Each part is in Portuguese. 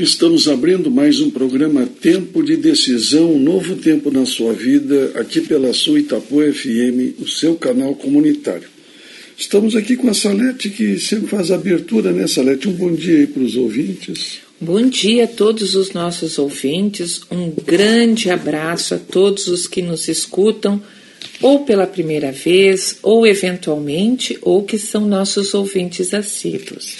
Estamos abrindo mais um programa Tempo de Decisão, um novo tempo na sua vida, aqui pela sua Itapu FM, o seu canal comunitário. Estamos aqui com a Salete, que sempre faz a abertura, né, Salete? Um bom dia aí para os ouvintes. Bom dia a todos os nossos ouvintes, um grande abraço a todos os que nos escutam, ou pela primeira vez, ou eventualmente, ou que são nossos ouvintes assíduos.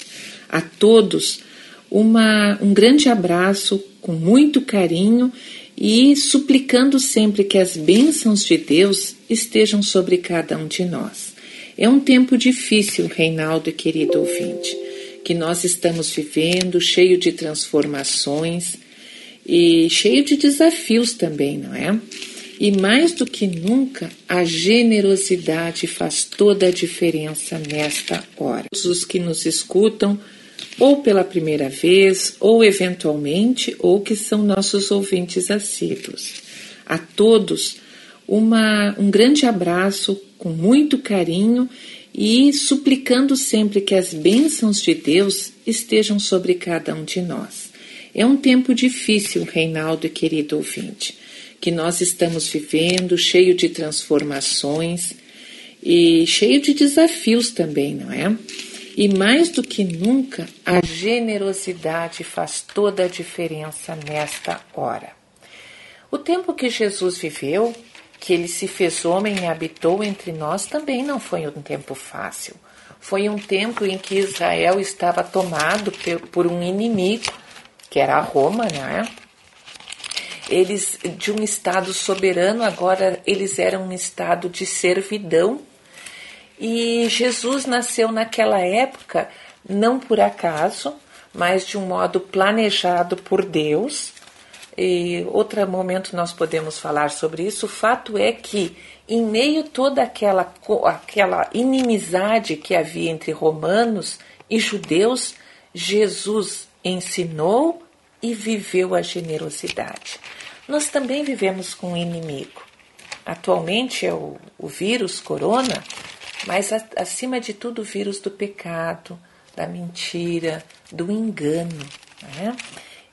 A todos, uma, um grande abraço com muito carinho e suplicando sempre que as bênçãos de Deus estejam sobre cada um de nós. É um tempo difícil, Reinaldo e querido ouvinte, que nós estamos vivendo, cheio de transformações e cheio de desafios também, não é? E mais do que nunca, a generosidade faz toda a diferença nesta hora. Todos os que nos escutam, ou pela primeira vez, ou eventualmente, ou que são nossos ouvintes assíduos. A todos, uma, um grande abraço com muito carinho e suplicando sempre que as bênçãos de Deus estejam sobre cada um de nós. É um tempo difícil, Reinaldo e querido ouvinte, que nós estamos vivendo, cheio de transformações e cheio de desafios também, não é? E mais do que nunca, a generosidade faz toda a diferença nesta hora. O tempo que Jesus viveu, que ele se fez homem e habitou entre nós, também não foi um tempo fácil. Foi um tempo em que Israel estava tomado por um inimigo, que era Roma, né? Eles, de um estado soberano, agora eles eram um estado de servidão e Jesus nasceu naquela época, não por acaso, mas de um modo planejado por Deus. E outro momento nós podemos falar sobre isso. O fato é que, em meio a toda aquela, aquela inimizade que havia entre romanos e judeus, Jesus ensinou e viveu a generosidade. Nós também vivemos com um inimigo. Atualmente é o, o vírus corona, mas acima de tudo o vírus do pecado, da mentira, do engano, né?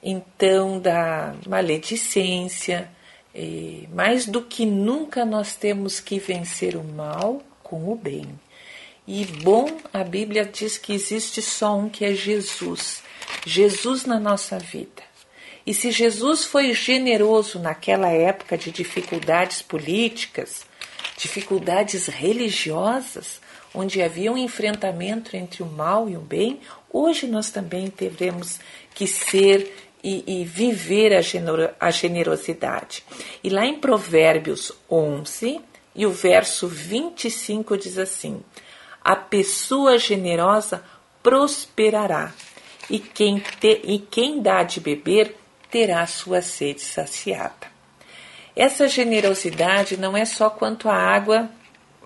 então da maledicência. mais do que nunca nós temos que vencer o mal com o bem. E bom, a Bíblia diz que existe só um que é Jesus, Jesus na nossa vida. E se Jesus foi generoso naquela época de dificuldades políticas, dificuldades religiosas, onde havia um enfrentamento entre o mal e o bem, hoje nós também teremos que ser e, e viver a, genero, a generosidade. E lá em Provérbios 11, e o verso 25 diz assim: A pessoa generosa prosperará, e quem, te, e quem dá de beber terá sua sede saciada. Essa generosidade não é só quanto à água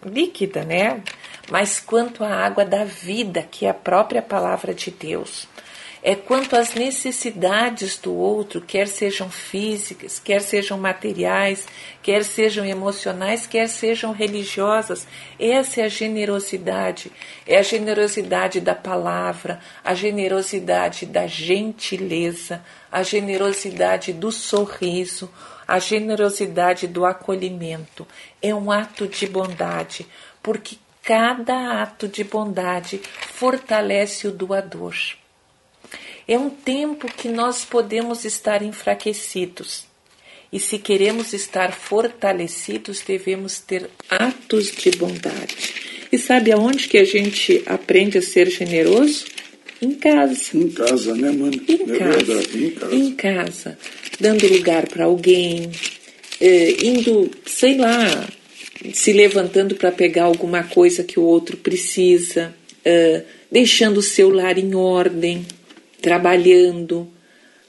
líquida, né? Mas quanto à água da vida, que é a própria palavra de Deus. É quanto às necessidades do outro, quer sejam físicas, quer sejam materiais, quer sejam emocionais, quer sejam religiosas. Essa é a generosidade. É a generosidade da palavra, a generosidade da gentileza, a generosidade do sorriso, a generosidade do acolhimento é um ato de bondade, porque cada ato de bondade fortalece o doador. É um tempo que nós podemos estar enfraquecidos. E se queremos estar fortalecidos, devemos ter atos de bondade. E sabe aonde que a gente aprende a ser generoso? Em casa. Em casa, né, mano? Em é casa. Verdade, em casa. Em casa dando lugar para alguém, é, indo, sei lá, se levantando para pegar alguma coisa que o outro precisa, é, deixando o seu lar em ordem, trabalhando,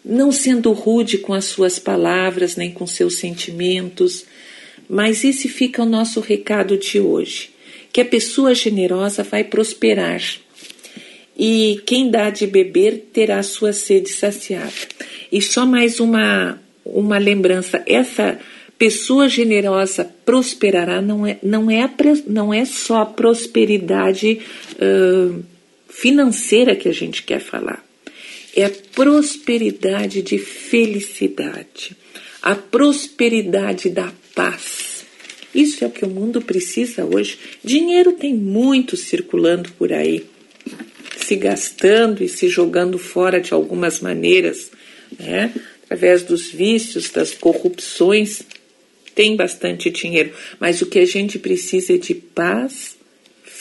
não sendo rude com as suas palavras nem com seus sentimentos. Mas esse fica o nosso recado de hoje: que a pessoa generosa vai prosperar e quem dá de beber terá sua sede saciada. E só mais uma, uma lembrança: essa pessoa generosa prosperará não é, não é, não é só a prosperidade uh, financeira que a gente quer falar. É prosperidade de felicidade, a prosperidade da paz. Isso é o que o mundo precisa hoje. Dinheiro tem muito circulando por aí, se gastando e se jogando fora de algumas maneiras, né? através dos vícios, das corrupções. Tem bastante dinheiro, mas o que a gente precisa é de paz,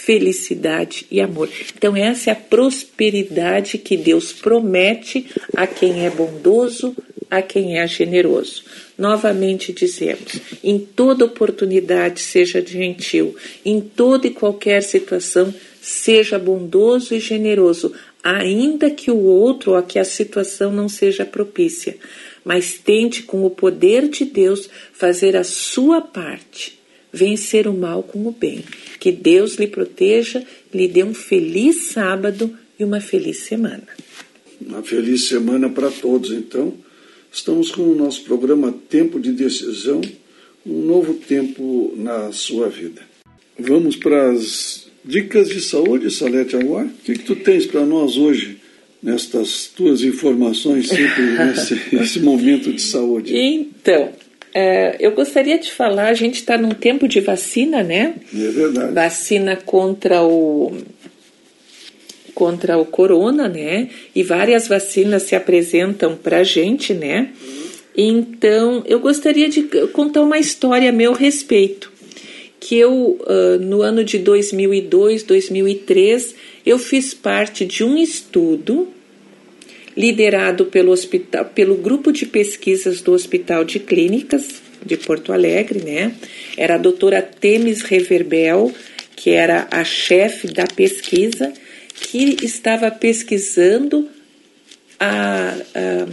felicidade e amor. Então, essa é a prosperidade que Deus promete a quem é bondoso, a quem é generoso. Novamente dizemos: em toda oportunidade, seja gentil, em toda e qualquer situação, seja bondoso e generoso, ainda que o outro ou que a situação não seja propícia. Mas tente, com o poder de Deus, fazer a sua parte, vencer o mal com o bem. Que Deus lhe proteja, lhe dê um feliz sábado e uma feliz semana. Uma feliz semana para todos, então. Estamos com o nosso programa Tempo de Decisão, um novo tempo na sua vida. Vamos para as dicas de saúde, Salete Aguar. O que, que tu tens para nós hoje, nestas tuas informações, sempre nesse, nesse momento de saúde? Então, é, eu gostaria de falar, a gente está num tempo de vacina, né? É verdade. Vacina contra o contra o corona, né? E várias vacinas se apresentam para a gente, né? Então, eu gostaria de contar uma história a meu respeito. Que eu, no ano de 2002, 2003, eu fiz parte de um estudo liderado pelo, hospital, pelo grupo de pesquisas do Hospital de Clínicas de Porto Alegre, né? Era a doutora Temis Reverbel, que era a chefe da pesquisa, que estava pesquisando, a, a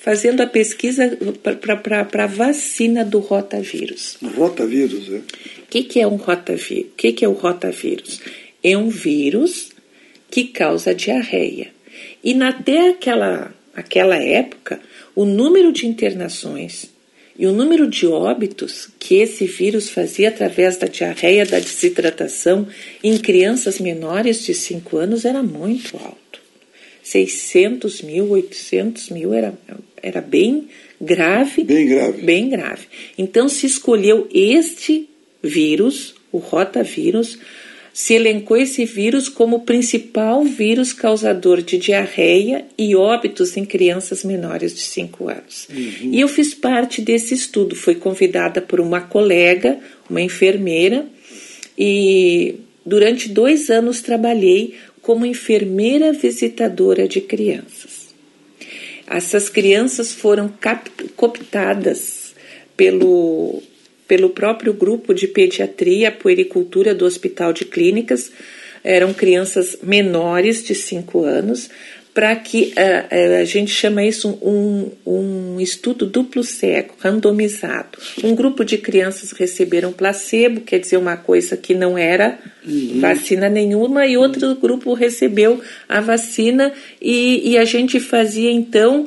fazendo a pesquisa para a vacina do rotavírus. Rotavírus, é? O que, que é um rotavírus? O que, que é o rotavírus? É um vírus que causa diarreia. E até aquela, aquela época, o número de internações e o número de óbitos que esse vírus fazia através da diarreia, da desidratação em crianças menores de 5 anos era muito alto. 600 mil, 800 mil era, era bem grave. Bem grave. Bem grave. Então se escolheu este vírus, o rotavírus, se elencou esse vírus como o principal vírus causador de diarreia e óbitos em crianças menores de 5 anos. Uhum. E eu fiz parte desse estudo, fui convidada por uma colega, uma enfermeira, e durante dois anos trabalhei como enfermeira visitadora de crianças. Essas crianças foram cooptadas pelo pelo próprio grupo de pediatria, puericultura do Hospital de Clínicas. Eram crianças menores de 5 anos, para que uh, a gente chama isso um, um estudo duplo cego, randomizado. Um grupo de crianças receberam placebo, quer dizer, uma coisa que não era uhum. vacina nenhuma, e outro grupo recebeu a vacina, e, e a gente fazia então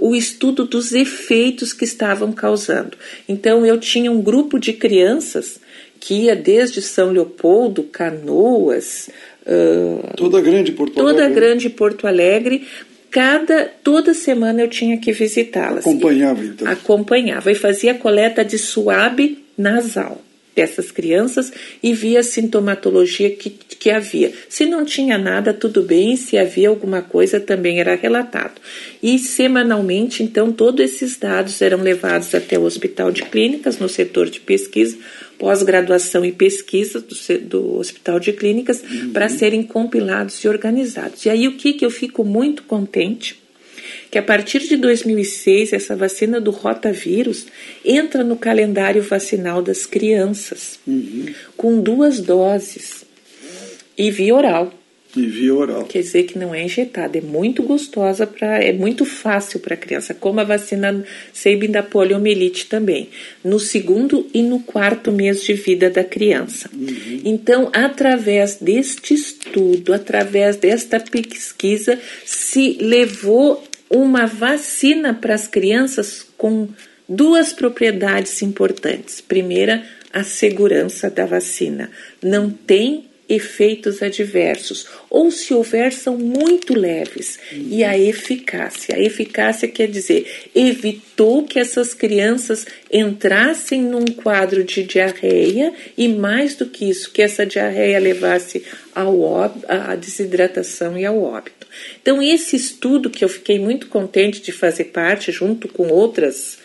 o estudo dos efeitos que estavam causando. Então, eu tinha um grupo de crianças que ia desde São Leopoldo, Canoas, uh, toda a grande Porto toda Alegre. Toda grande Porto Alegre. Cada toda semana eu tinha que visitá-las. Acompanhava então. Acompanhava e fazia coleta de suave nasal dessas crianças e via a sintomatologia que, que havia. Se não tinha nada, tudo bem, se havia alguma coisa, também era relatado. E semanalmente, então, todos esses dados eram levados até o Hospital de Clínicas, no setor de pesquisa, pós-graduação e pesquisa do, do, Hospital de Clínicas, uhum. para serem compilados e organizados. E aí o que, que eu fico muito contente que a partir de 2006 essa vacina do rotavírus entra no calendário vacinal das crianças, uhum. com duas doses e via oral. E via oral. Quer dizer que não é injetada, é muito gostosa para, é muito fácil para a criança, como a vacina Sabin da poliomielite também, no segundo e no quarto mês de vida da criança. Uhum. Então, através deste estudo, através desta pesquisa, se levou uma vacina para as crianças com duas propriedades importantes. Primeira, a segurança da vacina. Não tem efeitos adversos, ou se houver, são muito leves. Uhum. E a eficácia. A eficácia quer dizer, evitou que essas crianças entrassem num quadro de diarreia e, mais do que isso, que essa diarreia levasse ao à desidratação e ao óbito. Então, esse estudo que eu fiquei muito contente de fazer parte, junto com outras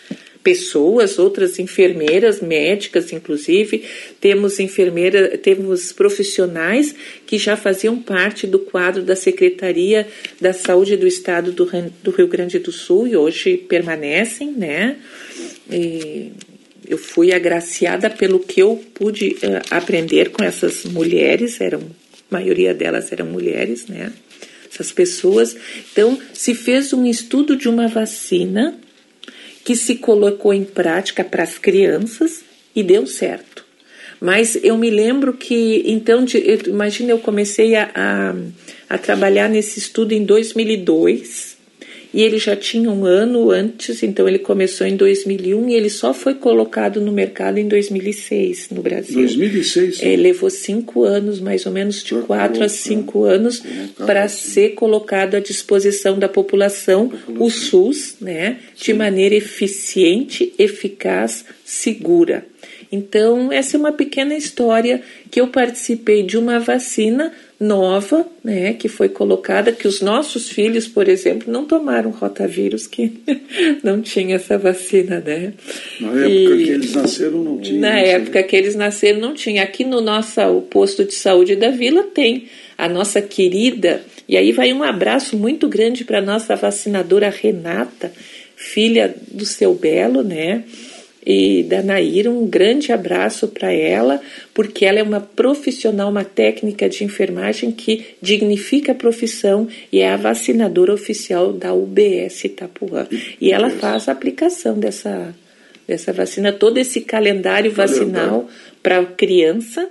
pessoas, outras enfermeiras, médicas, inclusive, temos enfermeira, temos profissionais que já faziam parte do quadro da Secretaria da Saúde do Estado do, do Rio Grande do Sul e hoje permanecem, né? E eu fui agraciada pelo que eu pude uh, aprender com essas mulheres, eram a maioria delas eram mulheres, né? Essas pessoas. Então, se fez um estudo de uma vacina que se colocou em prática para as crianças e deu certo. Mas eu me lembro que, então, imagina, eu comecei a, a, a trabalhar nesse estudo em 2002 e ele já tinha um ano antes, então ele começou em 2001 e ele só foi colocado no mercado em 2006 no Brasil. 2006? É, levou cinco anos, mais ou menos de quatro a cinco anos, para ser colocado à disposição da população, o SUS, né, de maneira eficiente, eficaz, segura. Então, essa é uma pequena história que eu participei de uma vacina nova, né, que foi colocada, que os nossos filhos, por exemplo, não tomaram rotavírus, que não tinha essa vacina, né? Na época e, que eles nasceram não tinha. Na época que eles nasceram não tinha. Aqui no nosso posto de saúde da vila tem a nossa querida, e aí vai um abraço muito grande para a nossa vacinadora Renata, filha do seu Belo, né? E da Naira, um grande abraço para ela, porque ela é uma profissional, uma técnica de enfermagem que dignifica a profissão e é a vacinadora oficial da UBS Itapuã. E ela faz a aplicação dessa, dessa vacina, todo esse calendário vacinal para a criança,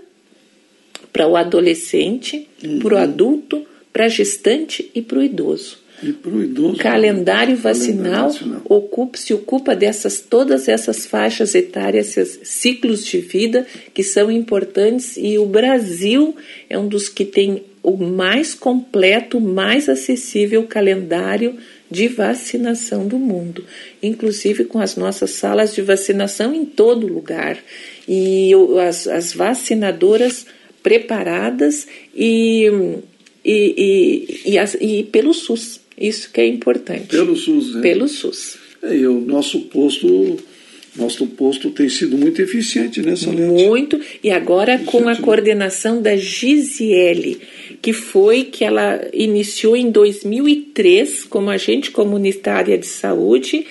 para o adolescente, uhum. para o adulto, para a gestante e para o idoso. Idoso. Calendário vacinal, vacinal. Ocupa, se ocupa dessas todas essas faixas etárias, esses ciclos de vida que são importantes e o Brasil é um dos que tem o mais completo, mais acessível calendário de vacinação do mundo, inclusive com as nossas salas de vacinação em todo lugar e as, as vacinadoras preparadas e, e, e, e, e pelo SUS. Isso que é importante. Pelo SUS, né? Pelo SUS. É, e o nosso posto, nosso posto tem sido muito eficiente nessa lente. Muito, e agora com a coordenação da Gisiele, que foi que ela iniciou em 2003 como agente comunitária de saúde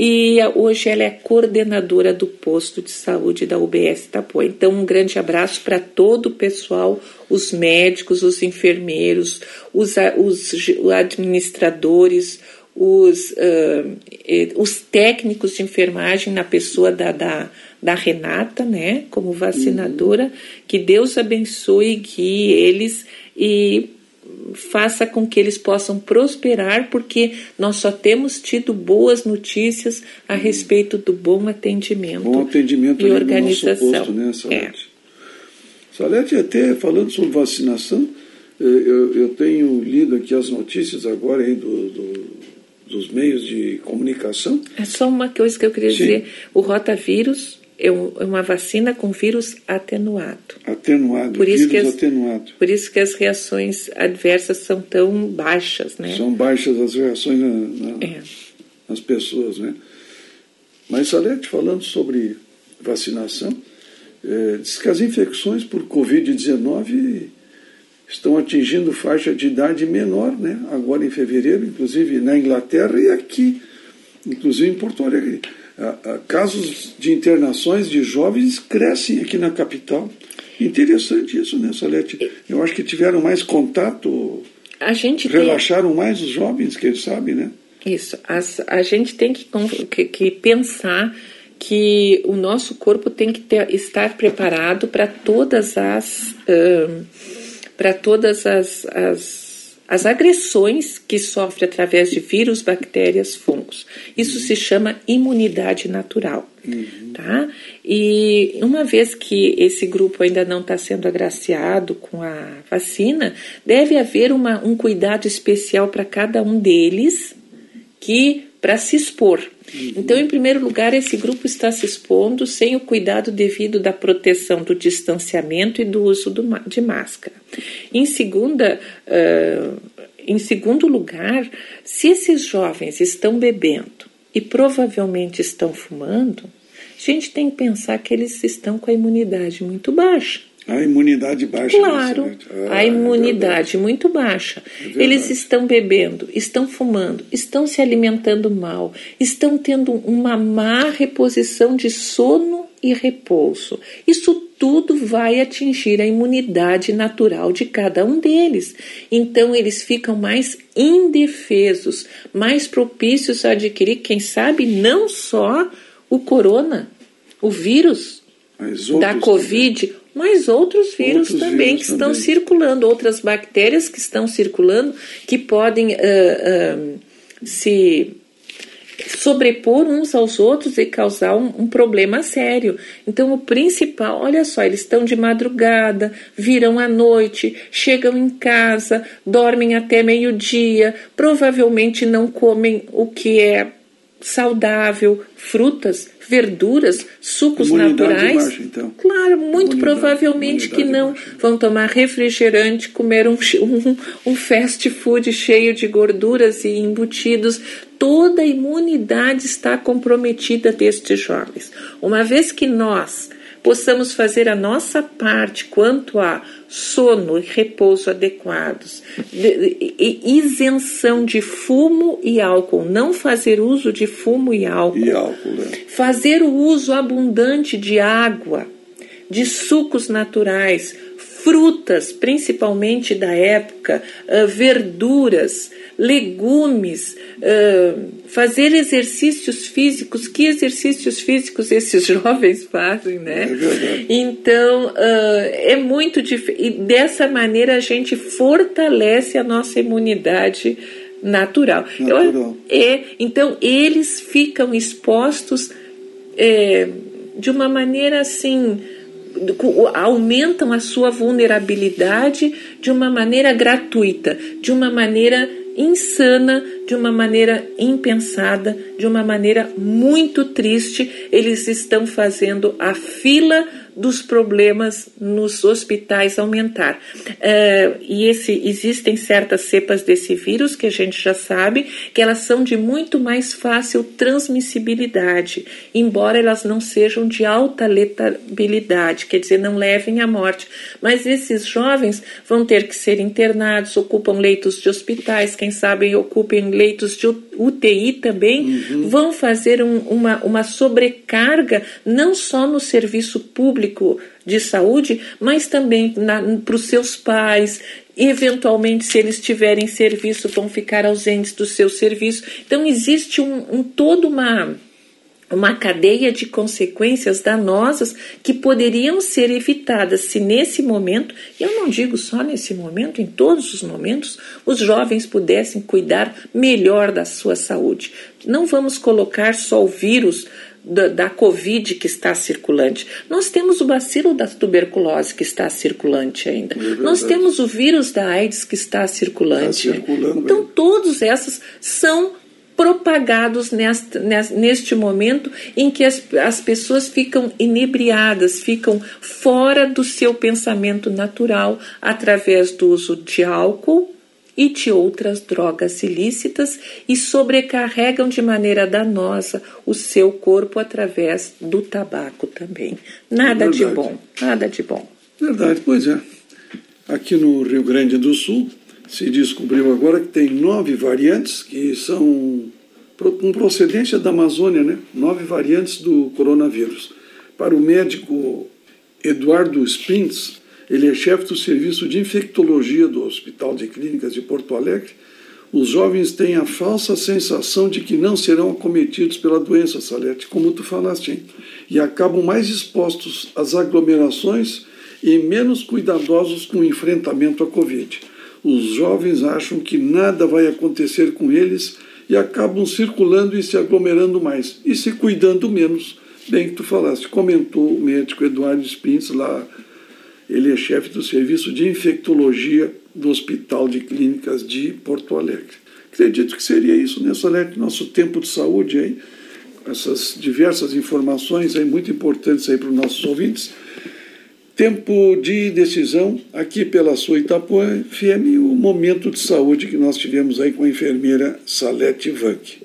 e hoje ela é coordenadora do posto de saúde da UBS Itapuã. Então, um grande abraço para todo o pessoal, os médicos, os enfermeiros, os, os administradores, os, uh, os técnicos de enfermagem na pessoa da, da, da Renata, né, como vacinadora. Uhum. Que Deus abençoe e guie eles e faça com que eles possam prosperar, porque nós só temos tido boas notícias a respeito do bom atendimento, bom atendimento e organização. Posto, né, Salete? É. Salete, até falando sobre vacinação, eh, eu, eu, tenho lido aqui as notícias agora aí do, do, dos meios de comunicação. É só uma coisa que eu queria Sim. dizer: o rotavírus é, uma vacina com vírus atenuado. Atenuado, por isso vírus que as, atenuado. Por isso que as reações adversas são tão baixas, né? São baixas as reações na, na, é. nas pessoas, né? Mas, Salete, falando sobre vacinação, é, diz que as infecções por Covid-19 estão atingindo faixa de idade menor, né? Agora em fevereiro, inclusive na Inglaterra e aqui, inclusive em Porto Alegre casos de internações de jovens crescem aqui na capital. Interessante isso, né, Salete? Eu acho que tiveram mais contato, a gente relaxaram tem... mais os jovens, quem sabe, né? Isso. As, a gente tem que, que, que, pensar que o nosso corpo tem que ter, estar preparado para todas as. Uh, para todas as, as as agressões que sofre através de vírus, bactérias, fungos. Isso se chama imunidade natural. Uhum. Tá? E uma vez que esse grupo ainda não está sendo agraciado com a vacina, deve haver uma, um cuidado especial para cada um deles que para se expor. Uhum. Então, em primeiro lugar, esse grupo está se expondo sem o cuidado devido da proteção do distanciamento e do uso do, de máscara. Em segunda, uh, em segundo lugar, se esses jovens estão bebendo e provavelmente estão fumando, a gente tem que pensar que eles estão com a imunidade muito baixa. A imunidade baixa. Claro, ah, a imunidade é muito baixa. É Eles estão bebendo, estão fumando, estão se alimentando mal, estão tendo uma má reposição de sono e repouso. Isso tudo vai atingir a imunidade natural de cada um deles. Então, eles ficam mais indefesos, mais propícios a adquirir, quem sabe, não só o corona, o vírus da Covid, também mas outros vírus outros também vírus que estão também. circulando, outras bactérias que estão circulando, que podem uh, uh, se sobrepor uns aos outros e causar um, um, problema sério. Então, o principal, olha só, eles estão de madrugada, viram à noite, chegam em casa, dormem até meio-dia, provavelmente não comem o que é saudável, frutas, verduras, sucos naturais. Baixa, então. Claro, muito imunidade, provavelmente que não. Baixa. Vão tomar refrigerante, comer um, um, um fast food cheio de gorduras e embutidos. Toda a imunidade está comprometida destes jovens. Uma vez que nós possamos fazer a nossa parte quanto a sono e repouso adequados, de, de, isenção de fumo e álcool, não fazer uso de fumo e álcool, e álcool né? fazer o uso abundante de água, de sucos naturais, frutas, principalmente da época, uh, verduras, legumes, uh, fazer exercícios físicos. Que exercícios físicos esses jovens fazem, né? É então, uh, é muito difícil. E dessa maneira a gente fortalece a nossa imunidade natural. natural. Eu, é, então, eles ficam expostos é, de uma maneira assim aumentam a sua vulnerabilidade de uma maneira gratuita, de uma maneira insana, de uma maneira impensada, de uma maneira muito triste. Eles estão fazendo a fila dos problemas nos hospitais aumentar. É, e esse, existem certas cepas desse vírus que a gente já sabe que elas são de muito mais fácil transmissibilidade, embora elas não sejam de alta letabilidade, quer dizer, não levem à morte. Mas esses jovens vão ter que ser internados, ocupam leitos de hospitais, quem sabe ocupem leitos de UTI também, uhum. vão fazer um, uma, uma sobrecarga não só no serviço público de saúde, mas também para os seus pais, eventualmente, se eles tiverem serviço, vão ficar ausentes do seu serviço. Então, existe um, um todo uma uma cadeia de consequências danosas que poderiam ser evitadas se nesse momento, e eu não digo só nesse momento, em todos os momentos, os jovens pudessem cuidar melhor da sua saúde. Não vamos colocar só o vírus da, da, Covid que está circulante. Nós temos o bacilo da tuberculose que está circulante ainda. É Nós temos o vírus da AIDS que está circulante. Está então, todos essas são propagados neste, neste momento em que as, as pessoas ficam inebriadas, ficam fora do seu pensamento natural através do uso de álcool e de outras drogas ilícitas e sobrecarregam de maneira danosa o seu corpo através do tabaco também. Nada é de bom, nada de bom. Verdade, pois é. Aqui no Rio Grande do Sul, se descobriu agora que tem nove variantes que são com procedência da Amazônia, né? nove variantes do coronavírus. Para o médico Eduardo Spintz, ele é chefe do serviço de infectologia do Hospital de Clínicas de Porto Alegre. Os jovens têm a falsa sensação de que não serão acometidos pela doença, Salete, como tu falaste, hein? e acabam mais expostos às aglomerações e menos cuidadosos com o enfrentamento à Covid. os jovens acham que nada vai acontecer com eles e acabam circulando e se aglomerando mais e se cuidando menos. Bem que tu falaste, comentou o médico Eduardo Spintz lá, ele é chefe do serviço de infectologia do Hospital de Clínicas de Porto Alegre. Acredito que seria isso, né, Salete? Nosso tempo de saúde aí, essas diversas informações aí muito importantes aí para os nossos ouvintes. Tempo de decisão aqui pela sua Itapuã FM, o momento de saúde que nós tivemos aí com a enfermeira Salete Vanck.